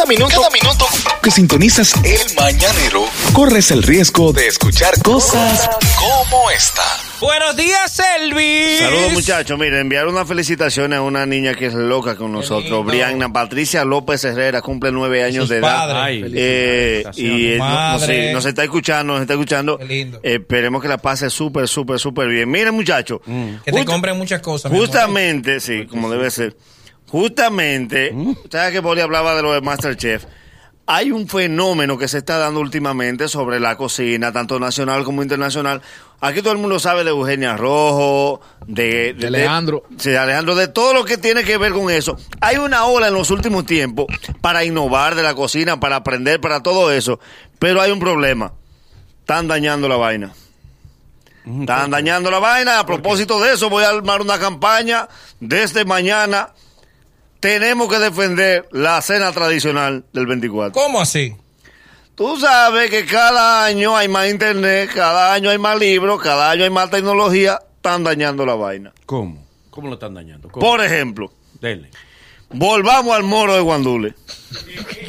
Cada minuto, cada minuto que sintonizas el mañanero, corres el riesgo de escuchar cosas como esta. Buenos días, Elvis. Saludos muchachos, miren, enviar una felicitación a una niña que es loca con nosotros. Brianna Patricia López Herrera, cumple nueve años Sus de edad. Ay, Eh, y eh, no- no sé, nos está escuchando, nos está escuchando. Qué lindo. Eh, esperemos que la pase súper, súper, súper bien. Miren muchachos, Que te compren muchas cosas. justamente, sí, como debe ser, justamente, ¿sabes que Poli hablaba de lo de Masterchef? Hay un fenómeno que se está dando últimamente sobre la cocina, tanto nacional como internacional. Aquí todo el mundo sabe de Eugenia Rojo, de, De Alejandro. sí, Alejandro, de todo lo que tiene que ver con eso. Hay una ola en los últimos tiempos para innovar de la cocina, para aprender, para todo eso. Pero hay un problema. Están dañando la vaina. Están dañando la vaina. A propósito de eso, voy a armar una campaña desde mañana. Tenemos que defender la cena tradicional del 24. ¿Cómo así? Tú sabes que cada año hay más internet, cada año hay más libros, cada año hay más tecnología. Están dañando la vaina. ¿Cómo? ¿Cómo lo están dañando? ¿Cómo? Por ejemplo, Dele. volvamos al moro de Guandule.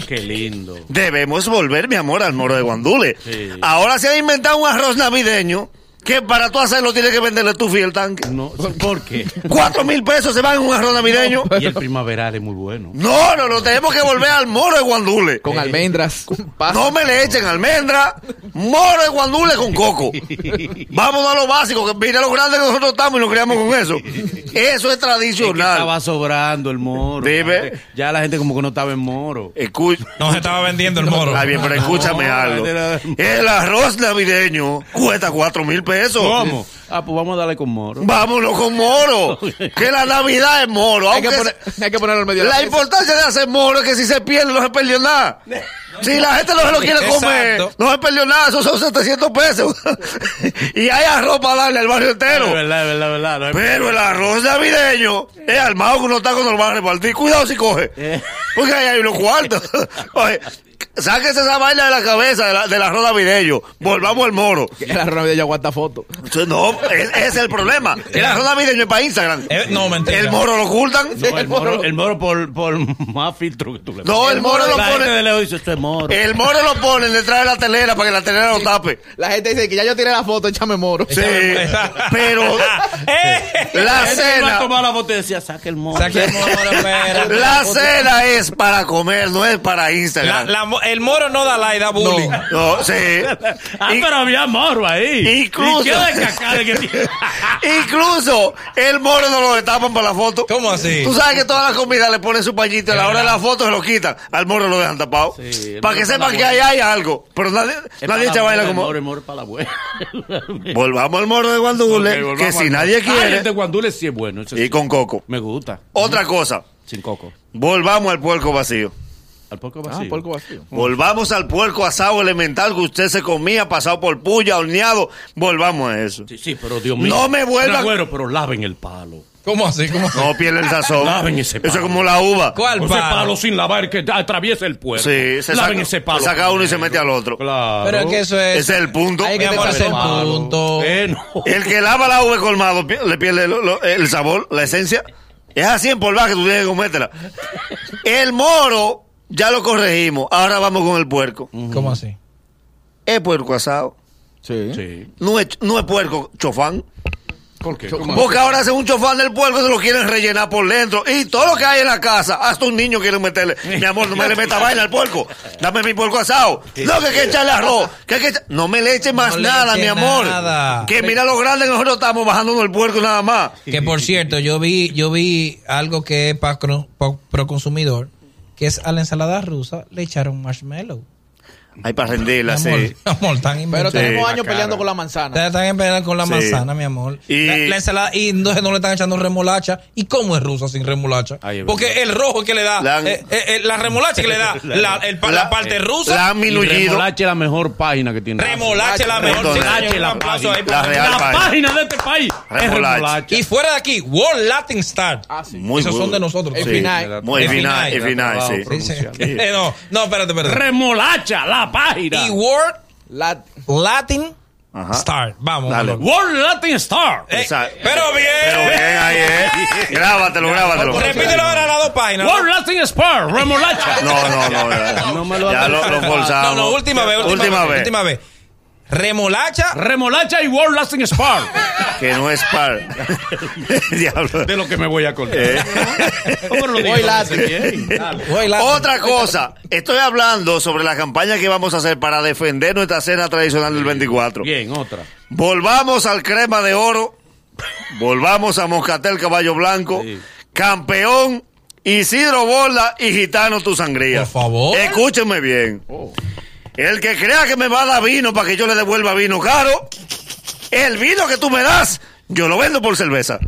Qué lindo. Debemos volver, mi amor, al moro de Guandule. Sí. Ahora se ha inventado un arroz navideño que para tú hacerlo tienes que venderle tu fiel tanque. No, ¿Por qué? Cuatro mil pesos se van en un arroz navideño. Y el primaveral es muy bueno. No, no, no, tenemos que volver al moro de Guandule. Con almendras, con pasas. No me le echen almendra, moro de guandule con coco. Vámonos a lo básico, que mira lo grande que nosotros estamos y nos criamos con eso. Eso es Es que tradicional. estaba sobrando el moro. Dime. Ya la gente como que no estaba en moro. Escucha. No se estaba vendiendo el moro. Está bien, pero escúchame No, algo. El arroz navideño cuesta cuatro mil pesos. ¿Cómo? Ah, pues vamos a darle con moro. Vámonos con moro. Que la Navidad es moro. Hay que, poner, hay que ponerlo en medio de La la importancia de hacer moro es que si se pierde no se perdió nada. Si la gente no se lo quiere comer, Exacto. no se perdió nada, esos son 700 pesos. y hay arroz para darle al barrio entero. Es verdad, es verdad, es verdad. No hay- Pero el arroz navideño es armado con unos tacos, a repartir. Cuidado si coge. Eh. Porque ahí hay unos cuartos. Oye, sáquese esa vaina de la cabeza de la- del arroz navideño. Volvamos al moro. El arroz navideño aguanta foto. No, es- ese es el problema. El arroz navideño es para Instagram. Eh, no, mentira. El moro lo ocultan. No, el moro, el moro por, por más filtro que tú le No, el moro lo La gente de pone. lejos dice, esto es moro. El moro lo ponen detrás de la telera para que la telera lo tape. La gente dice que ya yo tiré la foto, échame moro. Sí, pero Eh, la La cena, la y decía, saque el moro. saque el moro, espera. la cena es para comer, no es para La- Instagram. la el moro no da like, da bullying. No, sí. Ah, Y- pero había moro ahí. Incluso- ¿Y qué de cacale que tiene? Incluso el moro no lo destapan para la foto. ¿Cómo así? Tú sabes que todas las comidas le ponen su pañito y a la hora de la foto se lo quitan. Al moro lo dejan tapado. Sí, para que sepan que ahí hay algo. Pero nadie, Es nadie para echa la vaina buena, como. El moro, el moro es para la buena. Volvamos al moro de Guandule, que si nadie Ay, quiere. el de guandule sí es bueno. Y sí. con coco. Me gusta. Otra cosa, Sin coco. volvamos al puerco vacío. Al porco Ah, vacío. puerco vacío. Volvamos al puerco asado elemental que usted se comía, pasado por puya, horneado. Volvamos a eso. Sí, sí, pero Dios mío. No me vuelva- Pero, güero, pero laven el palo. ¿Cómo así? ¿Cómo así? No pierde el sazón. Laven ese Eso es palo. como la uva. ¿Cuál Ese palo? palo sin lavar que atraviesa el puerco. Sí, se laven saca- ese palo. se saca uno y se mete al otro. Claro. Pero es que eso es. Ese es el punto. Hay es el palo. punto. Eh, no. El que lava la uva colmado le pierde el sabor, la esencia. Es así en polvar que tú tienes que comértela. El moro, ya lo corregimos. Ahora vamos con el puerco. ¿Cómo así? Es puerco asado. Sí. Sí. No es, no es puerco chofán. ¿Por qué? ¿Cómo? Porque ahora hacen un chofán del puerco, se lo quieren rellenar por dentro. Y todo lo que hay en la casa, hasta un niño quiere meterle. Mi amor, no me le meta vaina al puerco. Dame mi puerco asado. No, que hay que echarle arroz. Que hay que echa- No me le eche más No le nada, eche mi amor. nada. Que mira lo grande que nosotros estamos bajándonos el puerco nada más. Que por cierto, yo vi, yo vi algo que es para pro consumidor, que es a la ensalada rusa le echaron marshmallow. Hay para rendirla, Mi amor, sí. mi amor, tan Pero tenemos Sí, años peleando con la manzana. Ustedes están empezando con la Sí. manzana, mi amor. Y- La, la ensalada, y entonces no le están echando remolacha. ¿Y cómo es rusa sin remolacha? Ay, Porque verdad. el rojo que le da, La- eh, eh, eh, la remolacha que le da, la, el pa- la La- parte rusa. La han. Remolacha es la mejor página que tiene. remolacha es la mejor. Remolacha la página. para La real La página. página de este país es Remolacha. Y fuera de aquí, World Latin Star. Ah, sí. Muy Esos son de nosotros. El final. Muy El final, el final, sí. Eh, no, no, espérate, espérate. Remolacha, la página. Y World La- Latin Ajá. Star. Vamos. Dale. World Latin Star. Eh, Exacto. pero bien. Pero bien ahí, ¿eh? Grábatelo, grábatelo. Repítelo ahora a las dos páginas. World Latin Star. Remolacha. No, no, no. ya. No me lo Ya lo, lo forzamos. No, no, última vez, última, Última vez, vez. Última vez. Remolacha. Remolacha y World Latin Star. Que no es par. Diablo. De lo que me voy a acordar. Eh. Otra cosa, estoy hablando sobre la campaña que vamos a hacer para defender nuestra cena tradicional del 24. Bien, otra. Volvamos al crema de oro, volvamos a Moscatel Caballo Blanco, Sí. campeón, Isidro Borda y Gitano Tu Sangría. Por favor. Escúchenme bien. Oh. El que crea que me va a dar vino para que yo le devuelva vino caro, el vino que tú me das, yo lo vendo por cerveza.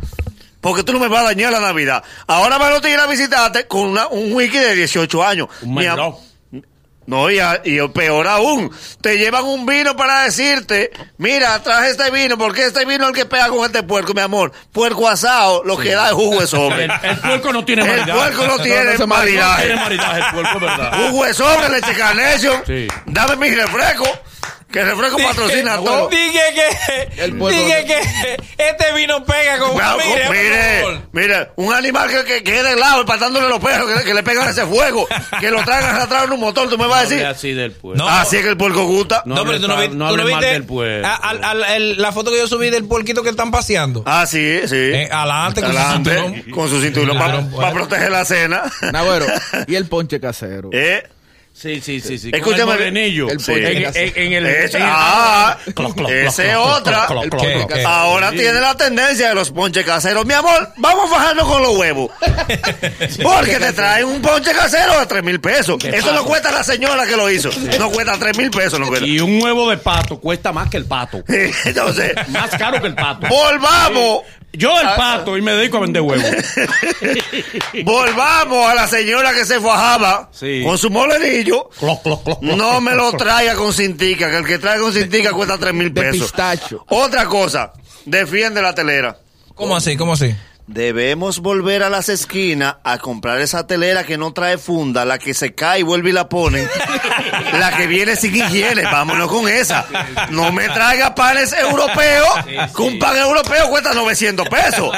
Porque tú no me vas a dañar la Navidad. Ahora me lo te ir a visitarte con una- un wiki de 18 años. Un no, y, a- y peor aún, te llevan un vino para decirte, mira, traje este vino, porque este vino es el que pega con este puerco, mi amor. Puerco asado, lo que da es jugo de sobre. El, el puerco no tiene El maridaje. puerco no tiene no No tiene maridaje. maridaje el puerco, ¿verdad? Jugo de sobre, leche carnation. Sí. Dame mi refresco, que el refresco patrocina todo. Dije que, El puerco- dije que este vino pega con Bravo, mire, mire, mire, un animal que, que quede de lado, patándole los perros, que, que le pegan ese fuego, que lo traigan arrastrado en un motor, tú me vas a No decir. así del puerco. No. Así es que el puerco gusta. No, No, pero tú no, hable vi- no tú no viste del puerco. a- al- al- el- la foto que yo subí del puerquito que están paseando. Ah, sí, sí. Eh, adelante con su Adelante, cinturón. con su cinturón para proteger la cena. Nagüero, y el ponche casero. eh, Sí, sí, sí, sí. Escúchame, el Sí. En, en el... en el- ah, Cloc, cloc, esa cloc, es cloc, otra. Ahora tiene la tendencia de los ponches caseros. Mi amor, vamos a bajarnos con los huevos. Porque te traen un ponche casero a tres mil pesos. Eso no cuesta la señora que lo hizo. No cuesta tres mil pesos, no cuesta. Y un huevo de pato cuesta más que el pato. Entonces, Más caro que el pato. volvamos. Yo el pato y me dedico a vender huevos. Volvamos a la señora que se fajaba Sí. con su molenillo. Cloc, cloc, cloc, cloc. No me lo traiga con cintica, que el que trae con cintica cuesta tres mil De pesos. pistacho. Otra cosa, defiende la telera. ¿Cómo así? ¿Cómo así? Debemos volver a las esquinas a comprar esa telera que no trae funda, la que se cae y vuelve y la ponen. la que viene sin higiene, vámonos con esa. No me traiga panes europeos, que un pan europeo cuesta 900 pesos.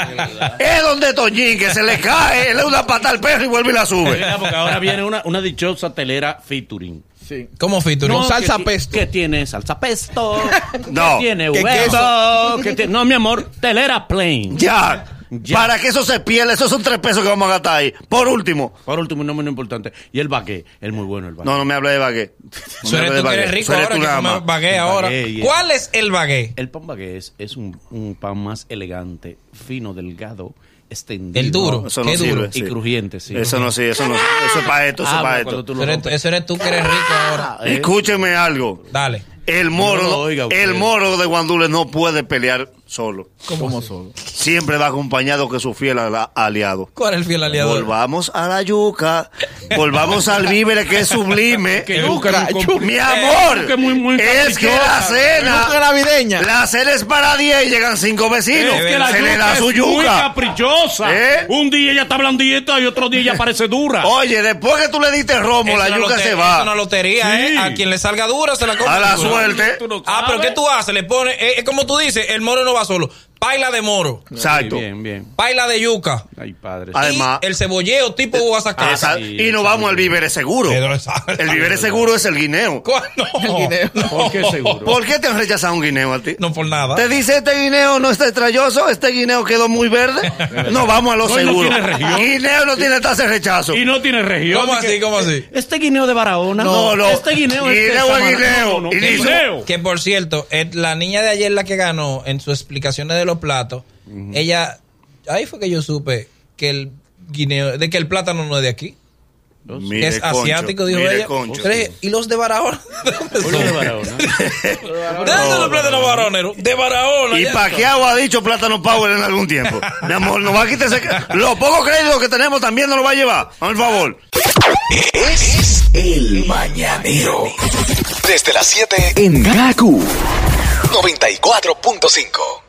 es donde Toñín, que se le cae, le da una pata al perro y vuelve y la sube. Porque ahora viene una, una dichosa telera featuring. Sí. ¿Cómo featuring? No, salsa que pesto. Que tiene salsa pesto. No. Que tiene ¿Qué huevo. que tiene- no, mi amor, telera plain. Ya. Ya. Para que eso se pierda, esos son tres pesos que vamos a gastar ahí. Por último. Por último, no menos importante. Y el bagué, el muy bueno el bagué. No, no me hable de baguette. No de tú que eres rico ahora que comes bagué ahora. bagué. ¿Cuál es el bagué? El pan bagué es, es un, un pan más elegante, fino, delgado, extendido. El duro. Eso no Qué sirve. duro. Y sí. crujiente, sí. Eso no sí, eso no. Eso es para esto, eso es Ah, para esto. tú Eso eres, rompes. eso eres tú que eres rico ahora. Eh. Escúcheme algo. Dale. El moro, No el moro de Guandules no puede pelear solo. ¿Cómo solo? Siempre va acompañado que su fiel aliado. ¿Cuál es el fiel aliado? Volvamos a la yuca, volvamos al víver que es sublime. Que yuca, Yuca, yuca. Mi amor, que muy, muy es que la Yuca cena, navideña. la cena es para 10 y llegan cinco vecinos. Es que la Se le yuca da su es muy yuca. caprichosa. ¿Eh? Un día ella está blandita y otro día ella parece dura. Oye, después que tú le diste romo, Es la yuca se Es va. una lotería, Sí. ¿eh? A quien le salga dura se la compra. A la dura. suerte. No Ah, pero. ¿qué tú haces? Le pones, es, es como tú dices, el moro no va solo. Paila de moro, Exacto. Bien, bien. paila de yuca. Ay, padre. Además- y el cebolleo tipo guasacaca. Esa- sí, y nos vamos al víveres seguro. El víveres seguro es el guineo. ¿Cuándo? El guineo. ¿Por qué seguro? ¿Por qué te han rechazado un guineo a ti? No por nada. Te dice este guineo no está estrelloso, este guineo quedó muy verde. No vamos a lo No, y no seguro. tiene región. Guineo no tiene tasa de rechazo. Y no tiene región. ¿Cómo así? ¿Cómo así? Este guineo de Barahona. No, no. Este guineo, es Guineo es Samaná. guineo. No, no, Y ¿qué dice- guineo? Que por cierto, eh, la niña de ayer, la que ganó, en sus explicaciones de los platos, ella, ahí fue que yo supe que el guineo, de que el plátano no es de aquí, Mire, es Concho, asiático, dijo mire, ella. Concho. ¿Y los de Barahona? ¿De dónde? Barahona. ¿De dónde los plátanos barroneros? De Barahona. Y. Paquiao ha dicho Plátano Power en algún tiempo. Mi amor, nos va a quitar ese... Los pocos créditos que tenemos también nos lo va a llevar. Por favor. Es el mañanero. Desde las 7 en Gaku 94.5.